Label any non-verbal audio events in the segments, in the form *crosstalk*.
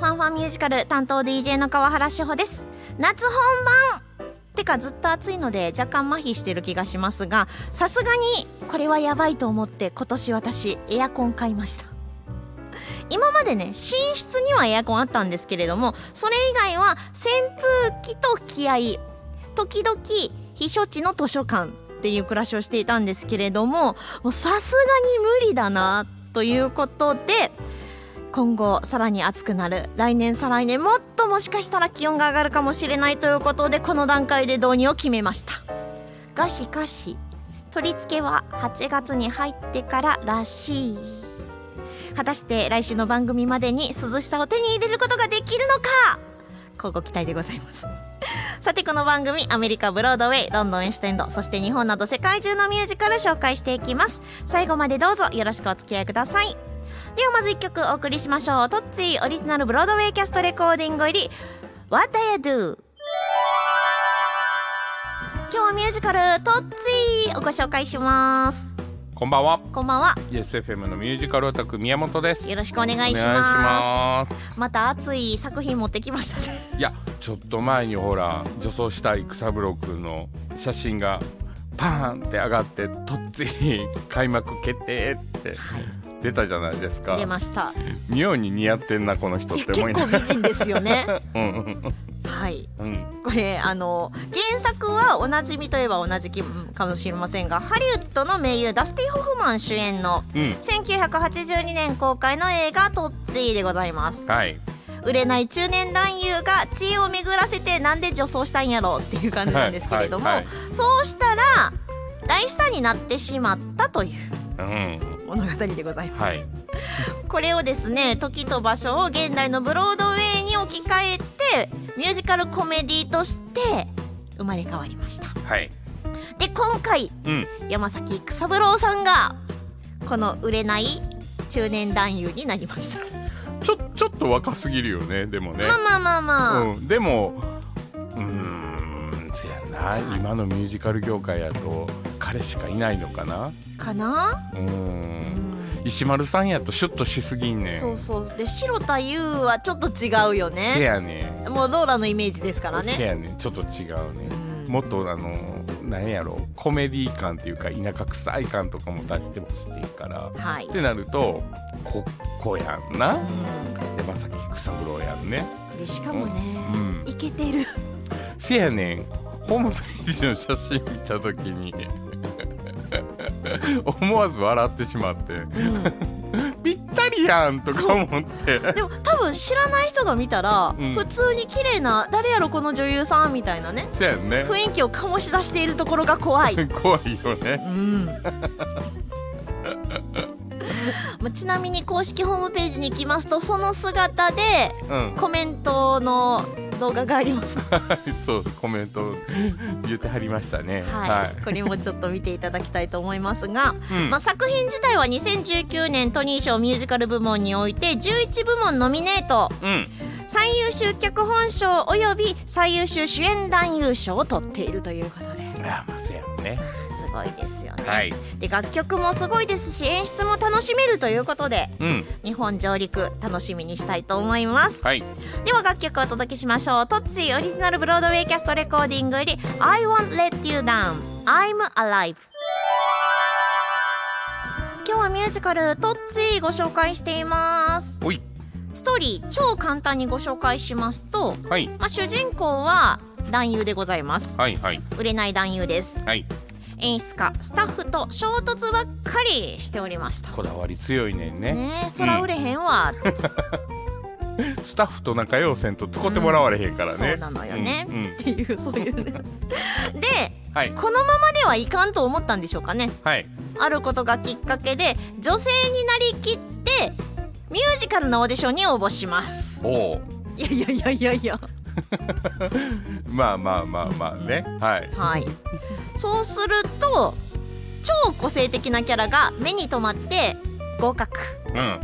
ファンファンミュージカル担当 DJ の川原志保です。夏本番てかずっと暑いので若干麻痺してる気がしますがさすがにこれはやばいと思って今年私エアコン買いました。今までね寝室にはエアコンあったんですけれどもそれ以外は扇風機と気合時々避暑地の図書館っていう暮らしをしていたんですけれどもさすがに無理だなということで今後さらに暑くなる来年再来年もっともしかしたら気温が上がるかもしれないということでこの段階で導入を決めました。がしかし取り付けは8月に入ってかららしい。果たして来週の番組までに涼しさを手に入れることができるのか乞うご期待でございます。*laughs* さてこの番組アメリカブロードウェイロンドンエステンドそして日本など世界中のミュージカル紹介していきます。最後までどうぞよろしくお付き合いください。ではまず1曲お送りしましょう。トッツィオリジナルブロードウェイキャストレコーディング入り What I Do 今日はミュージカルトッツィをご紹介します。こんばんは。こんばんは。ESFM のミュージカルオタク宮本です。よろしくお願いします。また熱い作品持ってきましたね。*laughs* いやちょっと前にほら女装したい草風呂くんの写真がパーンって上がってとっつい開幕決定って。はい出たじゃないですか。出ました。妙に似合ってんなこの人って思いなが結構美人ですよね。ら *laughs* うん。はい。うん。うんこれあの原作はおなじみといえばおなじみかもしれませんがハリウッドの名優ダスティ・ホフマン主演のうん。1982年公開の映画「トッツィ」でございます。はい。売れない中年男優が知恵を巡らせてなんで女装したんやろうっていう感じなんですけれども、はい。はい。そうしたら大スターになってしまったという。うん物語でございます。はい。これをですね時と場所を現代のブロードウェイに置き換えてミュージカルコメディとして生まれ変わりました。はい。で今回うん。山崎育三郎さんがこの売れない中年男優になりました、ちょちょっと若すぎるよねでもね。まあまあまあまあ、うん、でもうーんせやな今のミュージカル業界やと彼しかいないのかな？かな、うん。ん。石丸さんやとシュッとしすぎんねん。そうそう。で白田優はちょっと違うよせねやねん。もうローラのイメージですからせねやねん。ちょっと違うねうん。もっとあの何やろコメディ感っていうか田舎臭い感とかも出してほしいから。はい。ってなるとここやんな。う山崎育三郎やんね。んでしかもね、うん。イケてる。せやねん。ホームページの写真見た時に *laughs* 思わず笑ってしまって。うん。ぴったりやんとか思って。でも多分知らない人が見たら、うん。普通に綺麗な誰やろこの女優さんみたいなねね。雰囲気を醸し出しているところが怖い。*laughs* 怖いよね。うん。*laughs* まあちなみに公式ホームページに行きますとその姿でうん。コメントの動画があります、*laughs* そうコメント言ってはりましたね。はい。これもちょっと見ていただきたいと思いますが、うん。まあ、作品自体は2019年トニー賞ミュージカル部門において11部門ノミネート。うん。最優秀脚本賞および最優秀主演男優賞を取っているということであまあせやんねすごいですよね、はい。で楽曲もすごいですし演出も楽しめるということでうん。日本上陸楽しみにしたいと思います。はい。では楽曲をお届けしましょう。トッツィオリジナルブロードウェイキャストレコーディングより I won't let you down I'm alive 今日はミュージカルトッツィご紹介しています。おい。ストーリー超簡単にご紹介しますと、はい。まあ、主人公は男優でございます。はいはい。売れない男優です。はい演出家スタッフと衝突ばっかりしておりました。こだわり強いねんね。ねえそら売れへんわ、*laughs* スタッフと仲良うせんと使ってもらわれへんからね、そうなのよね。うんうん。っていうそういうね。*laughs* ではい。このままではいかんと思ったんでしょうかね。はい。あることがきっかけで女性になりきってミュージカルのオーディションに応募します。おおいやいやいやいやいや *laughs* まあまあまあまあね、はい。はい。そうすると超個性的なキャラが目に留まって合格。うん。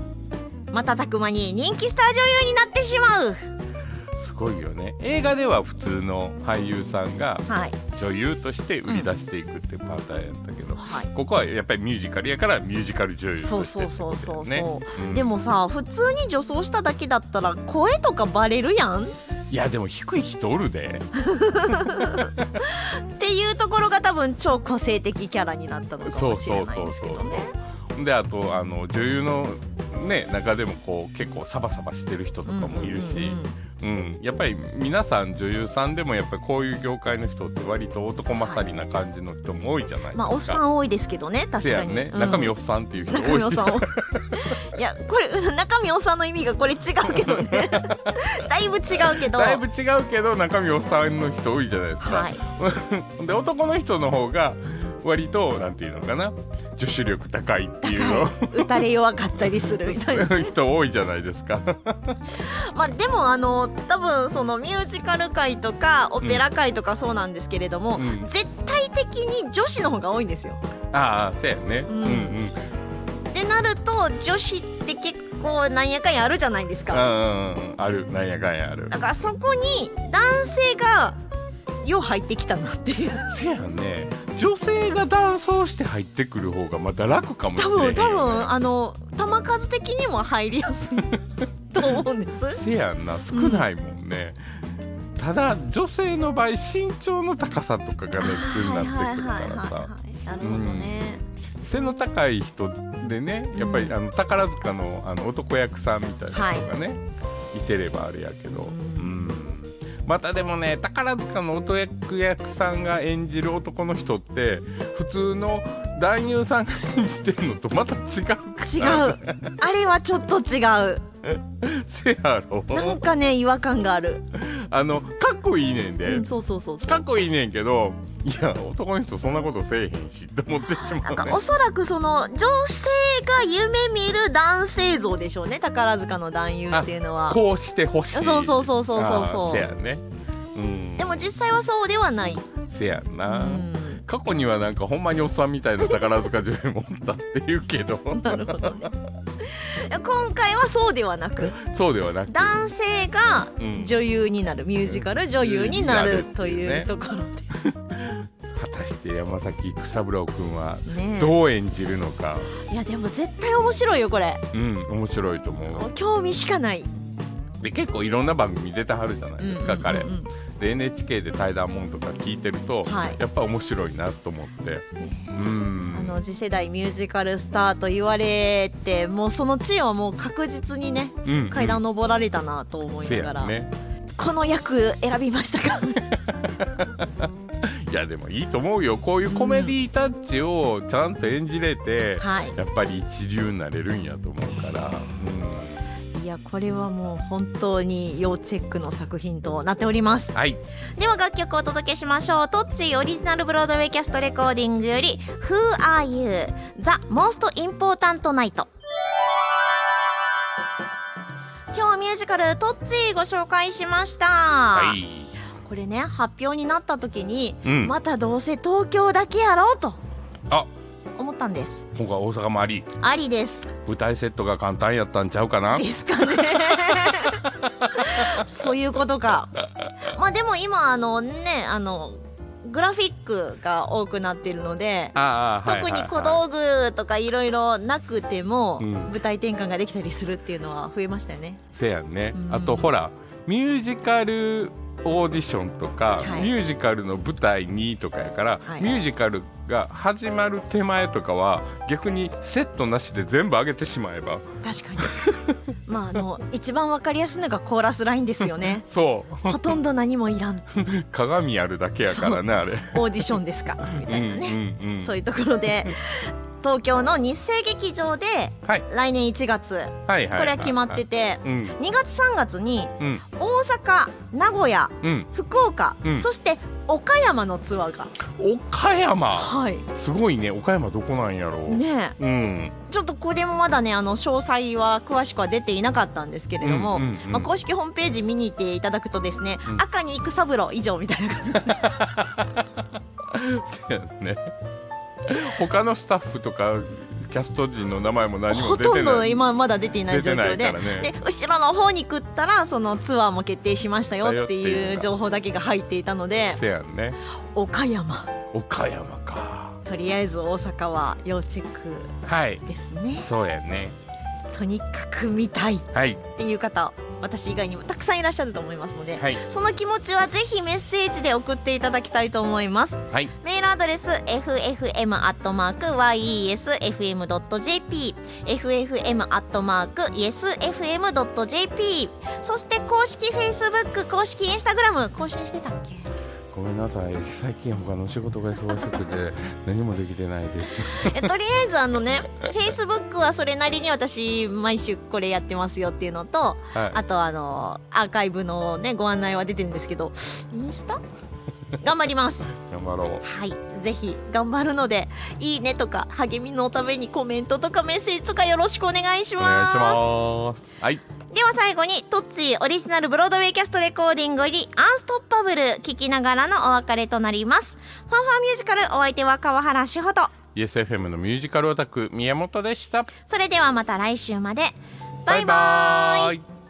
瞬く間に人気スター女優になってしまう。すごいよね。映画では普通の俳優さんがはい。女優として売り出していくってパターンやったけど、はい。ここはやっぱりミュージカルやからミュージカル女優としてそうそうそうそうそう、ねうん。でもさ普通に女装しただけだったら声とかバレるやん。っいやでも低い人おるで。ていうところが多分超個性的キャラになったのかもしれないですけどね。であとあの女優のね中でもこう結構サバサバしてる人とかもいるし、うんうんうんうん、やっぱり皆さん女優さんでもやっぱりこういう業界の人って割と男勝りな感じの人も多いじゃないですか。まあおっさん多いですけどね確かに、ね、うん中身おっさんっていう人多い中身おっさん多いいやこれ中身おっさんの意味がこれ違うけどね *laughs* だいぶ違うけどだいぶ違うけど中身おっさんの人多いじゃないですか。はい *laughs* で男の人の方が割となんていうのかな女子力高いっていうの打たれ弱かったりするみたいな *laughs* 人多いじゃないですか。まあでもあの多分そのミュージカル界とかオペラ界とかそうなんですけれども、うん絶対的に女子の方が多いんですよ。ああそうやね。ううんんうん。ってなると女子って結構なんやかんやあるじゃないですか。うんうんうんある。なんやかんやある。だからそこに男性がよう入ってきたなっていう。せやね。女性が男装して入ってくる方がまだ楽かもし多れへんよ、ね、分多分あの球数的にも入りやすいと思うんです。せやんな。少ないもんね、ただ女性の場合身長の高さとかがネックになってくるからさ。い。なるほどね。背の高い人でねやっぱり、うんあの宝塚のあの男役さんみたいな人がね、い、てればあれやけど、ううん。んまたでもね宝塚の男役さんが演じる男の人って普通の男優さんが演じてるのとまた違うから違う。あれはちょっと違う。*laughs* せやろ。なんかね違和感がある、あのかっこいいねんで、うん、そうそうそうそう。かっこいいねんけどいや男の人そんなことせえへんしって思ってしまなんかうねおそらくその女性が夢見る男性像でしょうね。宝塚の男優っていうのは。こうしてほしい。そうそうそうそうそうそう。せやね。うん。でも実際はそうではない、せやうな、ん、過去にはなんかほんまにおっさんみたいな宝塚女優もおったって言うけど。なるほどね。今回はそうではなく。そうではなく。男性がうん。女優になる。ミュージカル女優になるといね。うところ果たして山崎育三郎君はどう演じるのか、いやでも絶対面白いよこれ。うん面白いと思う。興味しかない。で結構いろんな番組出てはるじゃないですか、うんうんうん彼。で NHK で対談もんとか聞いてると、はい。やっぱ面白いなと思って。うん。あの次世代ミュージカルスターと言われてもうその地位はもう確実にねうんうん。階段登られたなと思いせながら、やね。この役選びましたかい *laughs* やでもいいと思うよ。こういうコメディタッチをちゃんと演じれて、はい。やっぱり一流になれるんやと思うから、いやこれはもう本当に要チェックの作品となっております。うん、はい。では楽曲をお届けしましょう。トッツィオリジナルブロードウェイキャストレコーディングより「Who Are You? The Most Important Night」今日はミュージカル「トッツィ」ご紹介しました、はい、これね発表になった時に、うん。またどうせ東京だけやろうと。あ。思ったんです。今回大阪もあり。ありです。舞台セットが簡単やったんちゃうかな。ですかね。*laughs* そういうことか。まあでも今あのねあのグラフィックが多くなっているので特に小道具とかいろいろなくても、うん。舞台転換ができたりするっていうのは増えましたよね。せやんね、うん。あとほらミュージカルオーディションとか、はい。ミュージカルの舞台にとかやから、はい。ミュージカルが始まる手前とかは逆にセットなしで全部上げてしまえば。確かに。*laughs* まああの一番わかりやすいのがコーラスラインですよね。*laughs* そう。ほとんど何もいらん。*laughs* 鏡あるだけやからねあれ。オーディションですか。みたいなね、うんうんうん。そういうところで東京の日生劇場ではい。来年1月はいこれは決まっててうん。2月3月にうん。大阪名古屋うん。福岡、うん。そして岡山のツアーが。岡山？はい。すごいね。岡山どこなんやろう、ねえ。うん。ちょっとこれもまだねあの詳細は詳しくは出ていなかったんですけれども、うんうんうんまあ、公式ホームページ見に行っていただくとですね、うん。赤に育三郎以上みたいな感じ。*laughs* そうやね *laughs* 他のスタッフとかキャスト陣の名前も何もほとんど今まだ出ていない状況で。ね。で後ろの方に食ったらそのツアーも決定しましたよっていいうう情報だけが入っていたのでせやんね。岡山。岡山か。とりあえず大阪は要チェックはいですね。そうやね。とにかく見たいっはいていう方私以外にもたくさんいらっしゃると思いますので、はい。その気持ちはぜひメッセージで送っていただきたいと思います。はい。メールアドレス ffm.yesfm.jp ffm.yesfm.jp そして公式 Facebook 公式 Instagram 更新してたっけ？ごめんなさい。最近他の仕事が忙しくて何もできてないです。えとりあえずあのね Facebook はそれなりに私毎週これやってますよっていうのとはい。あとあのアーカイブのねご案内は出てるんですけどインスタ？頑張ります。頑張ろう。はい。ぜひ頑張るのでいいねとか励みのためにコメントとかメッセージとかよろしくお願いしおます。願いします。はいでは最後にトッツィオリジナルブロードウェイキャストレコーディング入りアンストッパブル聞きながらのお別れとなります。ファンファンミュージカルお相手は川原志穂と。YesFM のミュージカルオタク宮本でした。それではまた来週まで。バイバイ